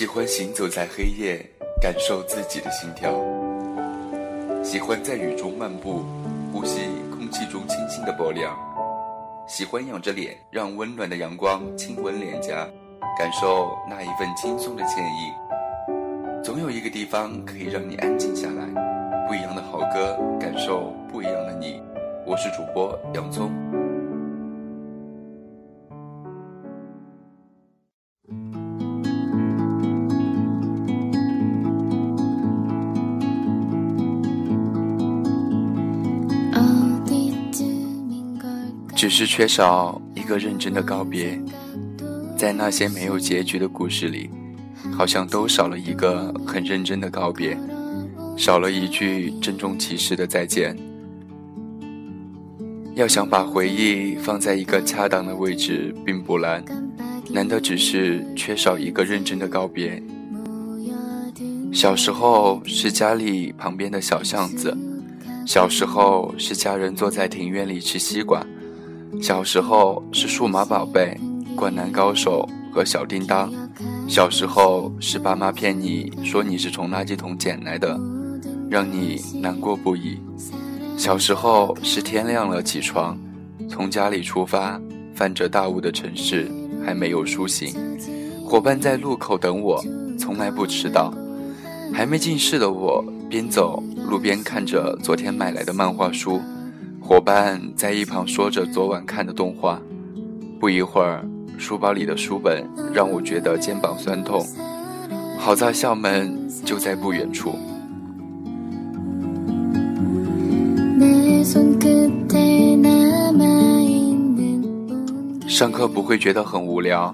喜欢行走在黑夜，感受自己的心跳；喜欢在雨中漫步，呼吸空气中清新的薄凉；喜欢仰着脸，让温暖的阳光亲吻脸颊，感受那一份轻松的惬意。总有一个地方可以让你安静下来，不一样的好歌，感受不一样的你。我是主播洋葱。只是缺少一个认真的告别，在那些没有结局的故事里，好像都少了一个很认真的告别，少了一句郑重其事的再见。要想把回忆放在一个恰当的位置，并不难，难的只是缺少一个认真的告别。小时候是家里旁边的小巷子，小时候是家人坐在庭院里吃西瓜。小时候是数码宝贝、灌篮高手和小叮当，小时候是爸妈骗你说你是从垃圾桶捡来的，让你难过不已。小时候是天亮了起床，从家里出发，泛着大雾的城市还没有苏醒，伙伴在路口等我，从来不迟到。还没进市的我，边走路边看着昨天买来的漫画书。伙伴在一旁说着昨晚看的动画，不一会儿，书包里的书本让我觉得肩膀酸痛。好在校门就在不远处。上课不会觉得很无聊，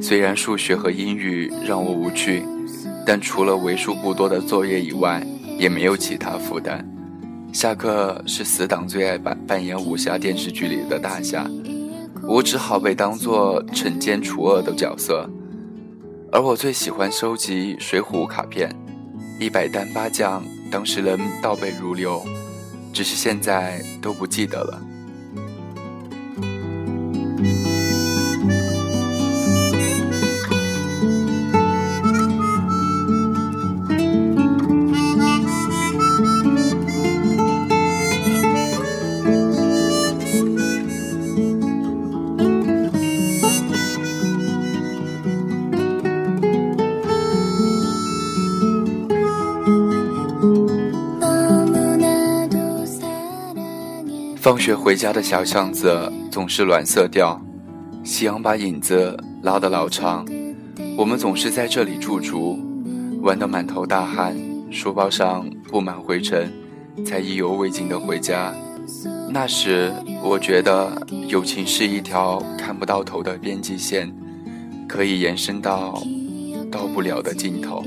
虽然数学和英语让我无趣，但除了为数不多的作业以外，也没有其他负担。下课是死党最爱扮扮演武侠电视剧里的大侠，我只好被当做惩奸除恶的角色。而我最喜欢收集《水浒》卡片，一百单八将，当时人倒背如流，只是现在都不记得了。放学回家的小巷子总是暖色调，夕阳把影子拉得老长。我们总是在这里驻足，玩得满头大汗，书包上布满灰尘，才意犹未尽地回家。那时，我觉得友情是一条看不到头的边际线，可以延伸到到不了的尽头。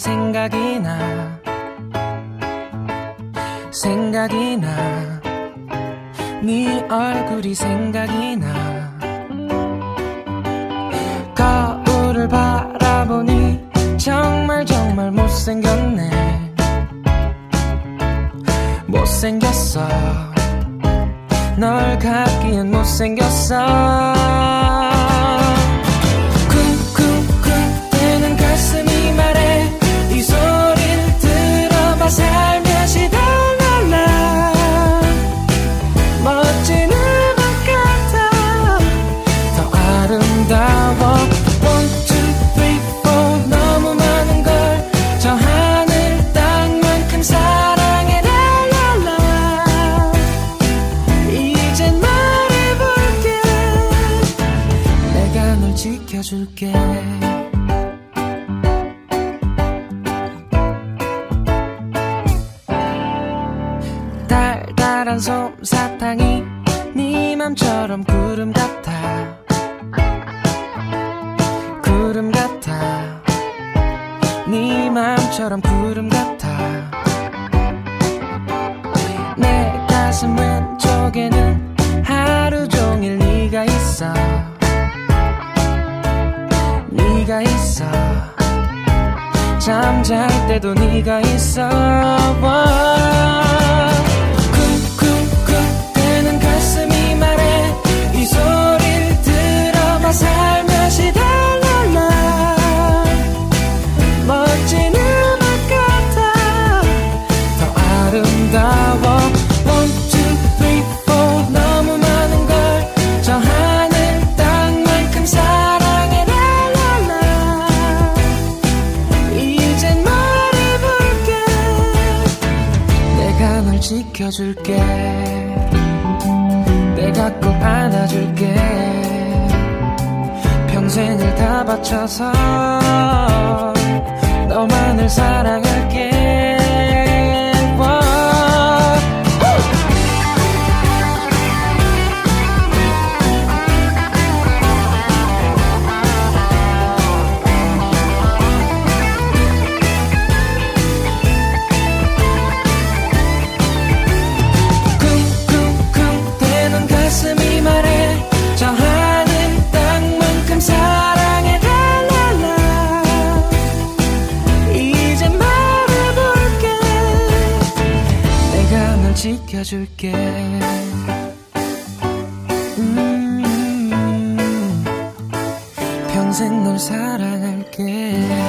생각이 나. 생각이 나 네 얼굴이 생각이 나. 거울을 바라보니 정말 정말 못생겼네. 못생겼어. 널 갖기엔 못생겼어 줄게. 달달한 솜사탕이 네 맘처럼 구름 같아. 구름 같아. 네 맘처럼 구름 사랑해. 평생 널 사랑할게.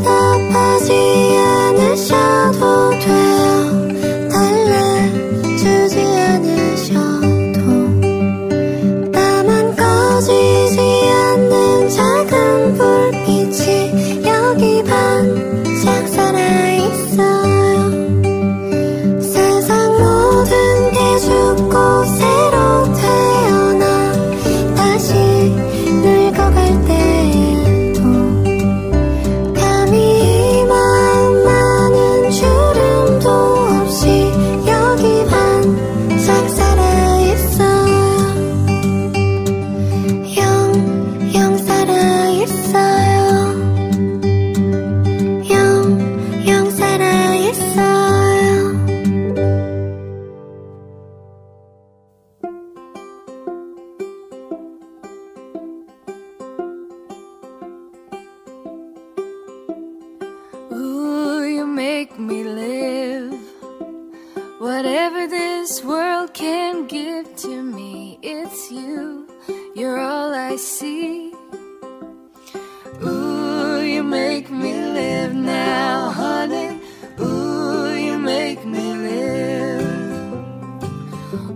Tak 艳的相同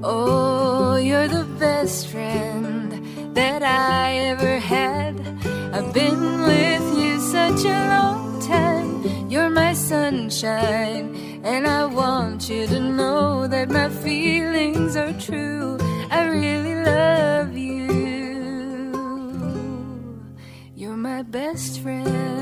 Oh, you're the best friend that I ever had. I've been with you such a long time. You're my sunshine, and I want you to know that my feelings are true. I really love you. You're my best friend.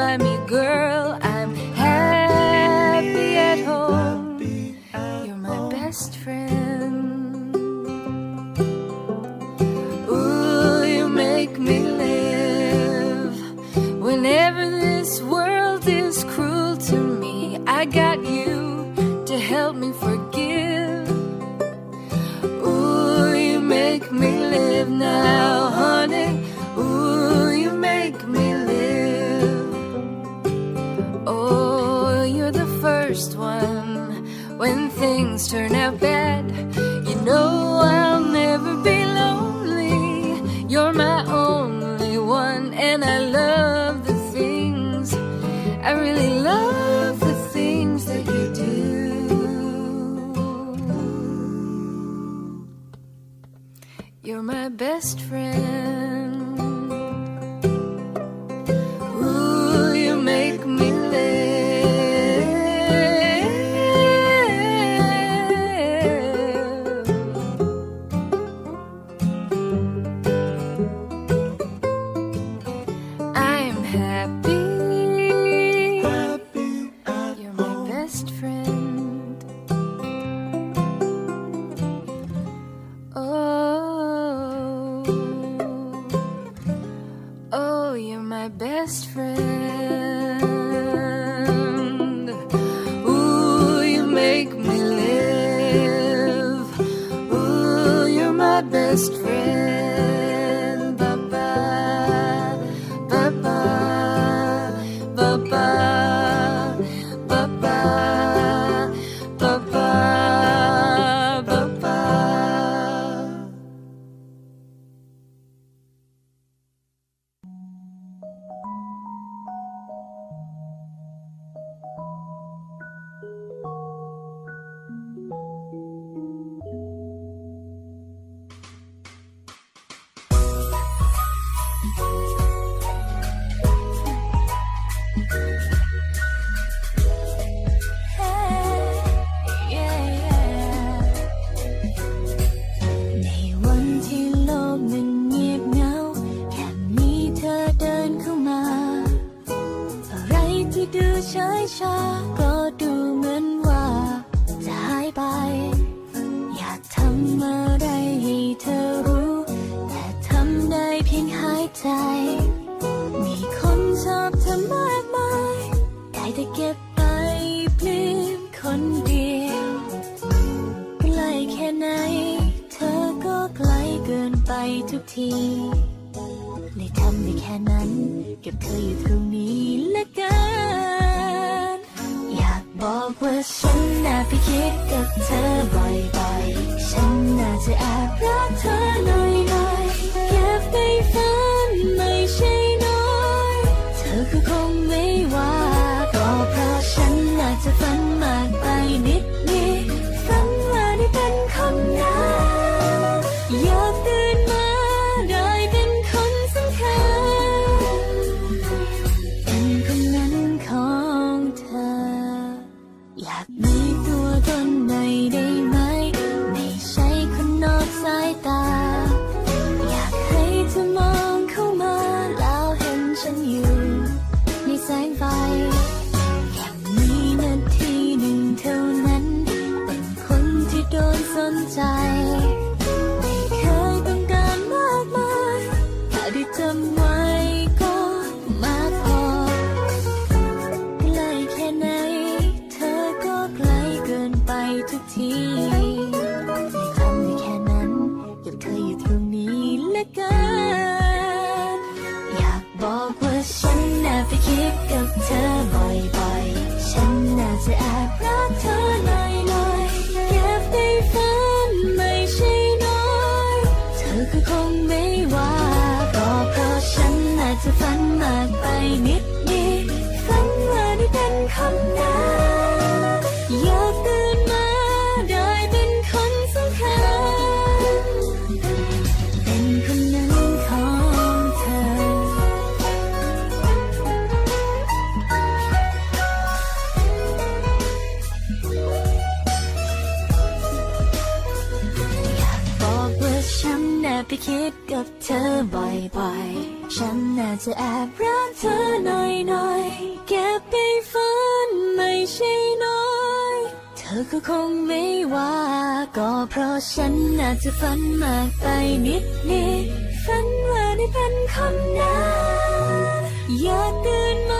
By me, girl. I'm happy at home. You're my best friend. Ooh, you make me live. Whenever this world is cruel to me, I got you to help me forgive. Ooh, you make me live now, honey. First one when things turn out bad. You know I'll never be lonely. You're my only one, and I love the things. I really love the things that you do. You're my best friend. ใจ มีคนชอบเธอมากมาย ได้แต่เก็บไปปลื้มคนเดียวใกล้แค่ไหน เธอก็ไกลเกินไปทุกทีเลยทำได้แค่นั้น เก็บเธออยู่ตรงนี้ละกันอยากบอกว่าฉันน่าไปคิดกับเธอบ่อยๆ ฉันน่าจะแอบรักเธอหน่อยๆเก็บไปฝัน จะฝันมากไปนิดนิด จะแอบรักเธอหน่อยหน่อยเก็บไปฝันไม่ใช่น้อย เธอก็คงไม่ว่า ก็เพราะฉันอาจจะฝันมากไปนิดนิดฝันว่าได้เป็นคนนั้นอย่าตื่นมา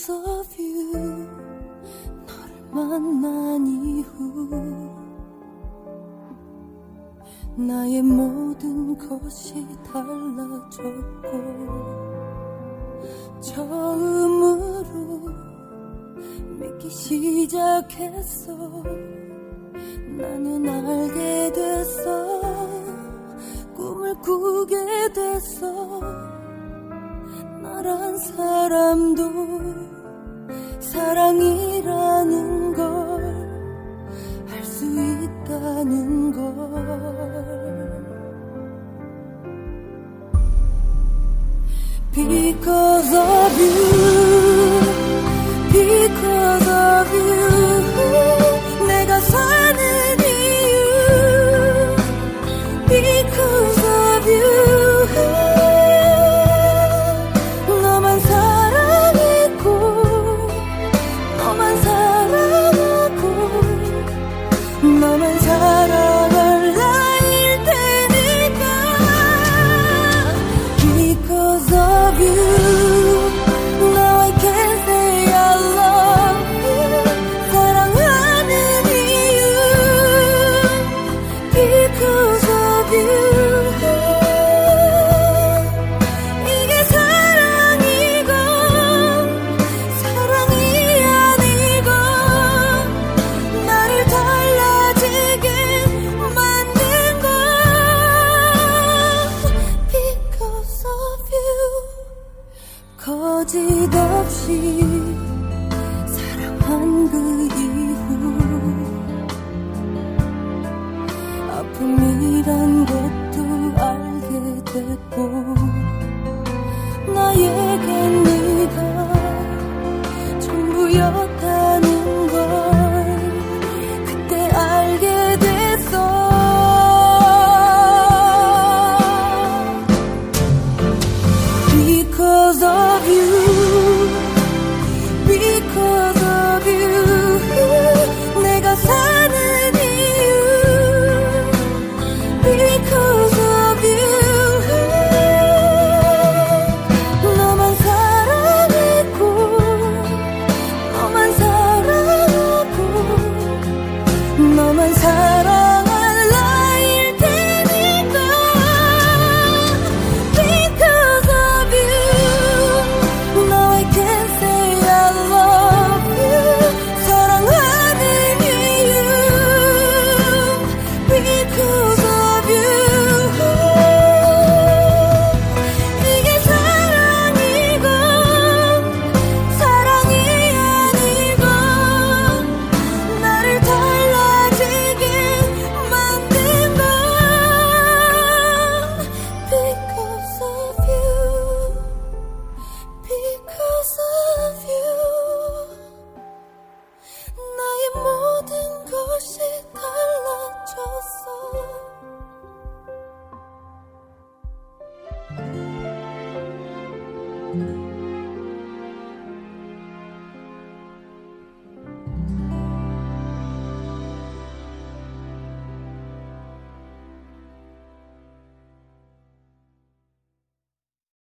Because of you 너를 만난 이후 나의 모든 것이 달라졌고 처음으로 믿기 시작했어. 나는 알게 됐어. 꿈을 꾸게 됐어. 사랑한 사람도 사랑이라는 걸 알 수 있다는 걸. 거짓 없이 사랑한 그 이유.